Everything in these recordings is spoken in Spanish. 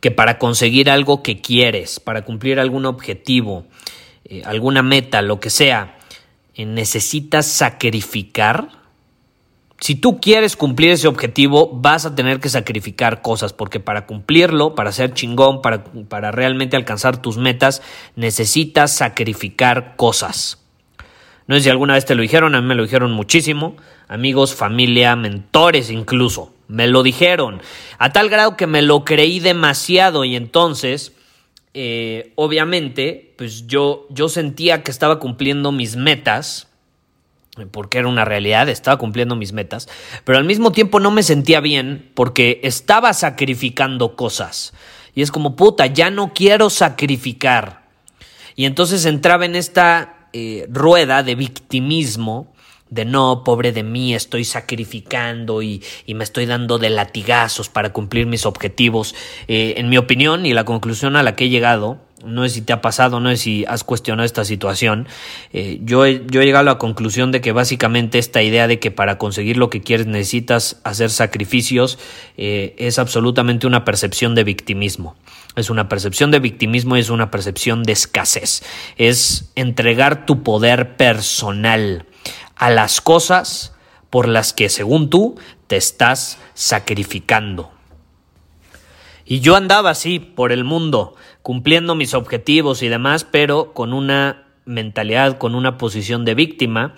que para conseguir algo que quieres, para cumplir algún objetivo, eh, alguna meta, lo que sea, eh, necesitas sacrificar? Si tú quieres cumplir ese objetivo, vas a tener que sacrificar cosas, porque para cumplirlo, para ser chingón, para, para realmente alcanzar tus metas, necesitas sacrificar cosas. No sé si alguna vez te lo dijeron, a mí me lo dijeron muchísimo, amigos, familia, mentores incluso, me lo dijeron, a tal grado que me lo creí demasiado y entonces, eh, obviamente, pues yo, yo sentía que estaba cumpliendo mis metas, porque era una realidad, estaba cumpliendo mis metas, pero al mismo tiempo no me sentía bien porque estaba sacrificando cosas. Y es como, puta, ya no quiero sacrificar. Y entonces entraba en esta eh, rueda de victimismo, de no, pobre de mí, estoy sacrificando y, y, me estoy dando de latigazos para cumplir mis objetivos. Eh, en mi opinión y la conclusión a la que he llegado no sé si te ha pasado, no sé si has cuestionado esta situación. Eh, yo, he, yo he llegado a la conclusión de que básicamente esta idea de que para conseguir lo que quieres necesitas hacer sacrificios eh, es absolutamente una percepción de victimismo. Es una percepción de victimismo y es una percepción de escasez. Es entregar tu poder personal a las cosas por las que, según tú, te estás sacrificando. Y yo andaba así por el mundo, cumpliendo mis objetivos y demás, pero con una mentalidad, con una posición de víctima,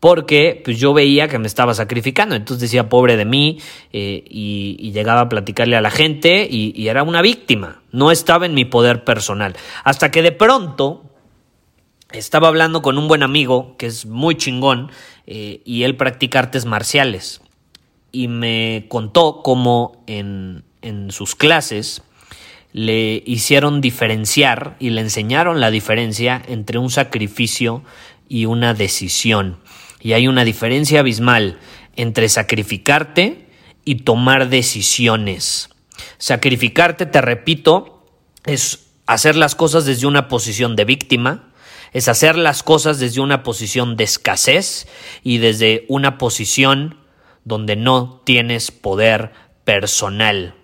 porque pues yo veía que me estaba sacrificando, entonces decía pobre de mí eh, y, llegaba a platicarle a la gente y, era una víctima, no estaba en mi poder personal, hasta que de pronto estaba hablando con un buen amigo que es muy chingón eh, y él practica artes marciales y me contó cómo en, en sus clases le hicieron diferenciar y le enseñaron la diferencia entre un sacrificio y una decisión. Y hay una diferencia abismal entre sacrificarte y tomar decisiones. Sacrificarte, te repito, es hacer las cosas desde una posición de víctima, es hacer las cosas desde una posición de escasez y desde una posición donde no tienes poder personal.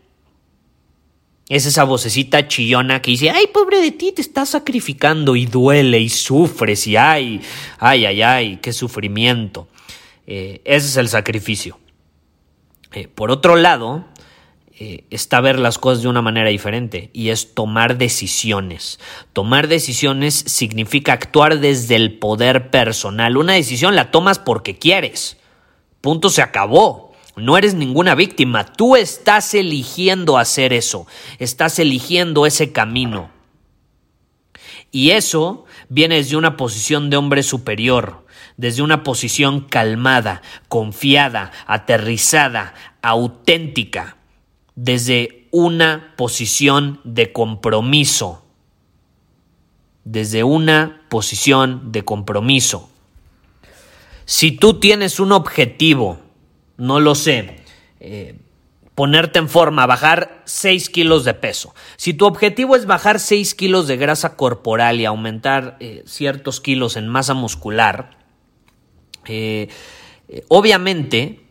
Es esa vocecita chillona que dice, ay, pobre de ti, te estás sacrificando y duele y sufres y ay, ay, ay, ay, qué sufrimiento. Eh, ese es el sacrificio. Eh, por otro lado, eh, está ver las cosas de una manera diferente y es tomar decisiones. Tomar decisiones significa actuar desde el poder personal. Una decisión la tomas porque quieres. Punto se acabó. No eres ninguna víctima, tú estás eligiendo hacer eso, estás eligiendo ese camino. Y eso viene desde una posición de hombre superior, desde una posición calmada, confiada, aterrizada, auténtica, desde una posición de compromiso, desde una posición de compromiso. Si tú tienes un objetivo, no lo sé, eh, ponerte en forma, bajar 6 kilos de peso. Si tu objetivo es bajar 6 kilos de grasa corporal y aumentar eh, ciertos kilos en masa muscular, eh, obviamente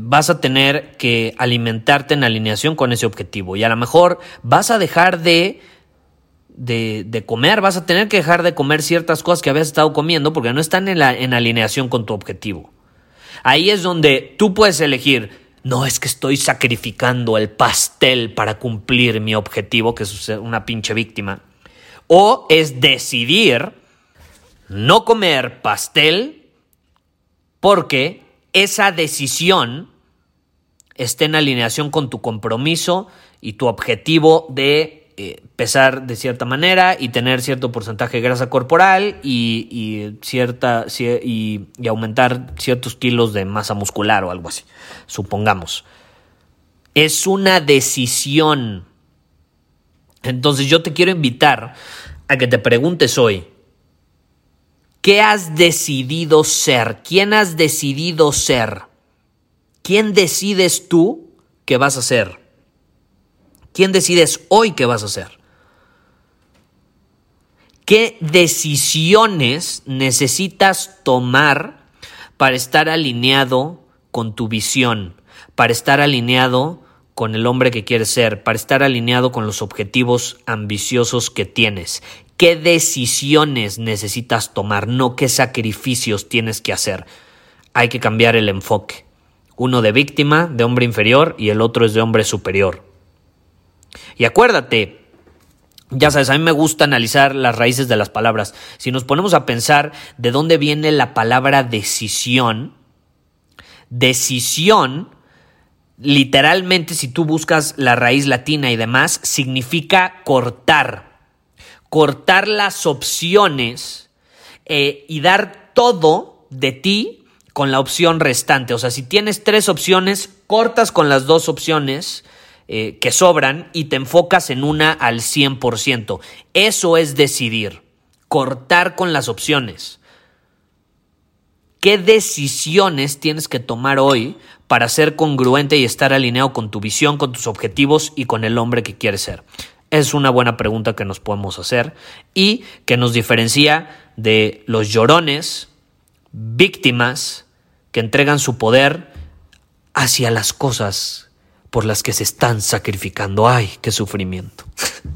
vas a tener que alimentarte en alineación con ese objetivo y a lo mejor vas a dejar de de, de, comer, vas a tener que dejar de comer ciertas cosas que habías estado comiendo porque no están en, la, en alineación con tu objetivo. Ahí es donde tú puedes elegir no es que estoy sacrificando el pastel para cumplir mi objetivo, que es una pinche víctima. O es decidir no comer pastel porque esa decisión esté en alineación con tu compromiso y tu objetivo de eh, pesar de cierta manera y tener cierto porcentaje de grasa corporal y, cierta, y, aumentar ciertos kilos de masa muscular o algo así, supongamos. Es una decisión. Entonces yo te quiero invitar a que te preguntes hoy, ¿qué has decidido ser? ¿Quién has decidido ser? ¿Quién decides tú que vas a ser? ¿Quién decides hoy qué vas a hacer? ¿Qué decisiones necesitas tomar para estar alineado con tu visión, para estar alineado con el hombre que quieres ser, para estar alineado con los objetivos ambiciosos que tienes? ¿Qué decisiones necesitas tomar? No qué sacrificios tienes que hacer. Hay que cambiar el enfoque. Uno de víctima, de hombre inferior, y el otro es de hombre superior. Y acuérdate, ya sabes, a mí me gusta analizar las raíces de las palabras. Si nos ponemos a pensar de dónde viene la palabra decisión, decisión, literalmente, si tú buscas la raíz latina y demás, significa cortar. Cortar las opciones eh, y dar todo de ti con la opción restante. O sea, si tienes tres opciones, cortas con las dos opciones eh, que sobran y te enfocas en una al 100%. Eso es decidir, cortar con las opciones. ¿Qué decisiones tienes que tomar hoy para ser congruente y estar alineado con tu visión, con tus objetivos y con el hombre que quieres ser? Es una buena pregunta que nos podemos hacer y que nos diferencia de los llorones, víctimas que entregan su poder hacia las cosas por las que se están sacrificando. ¡Ay, qué sufrimiento!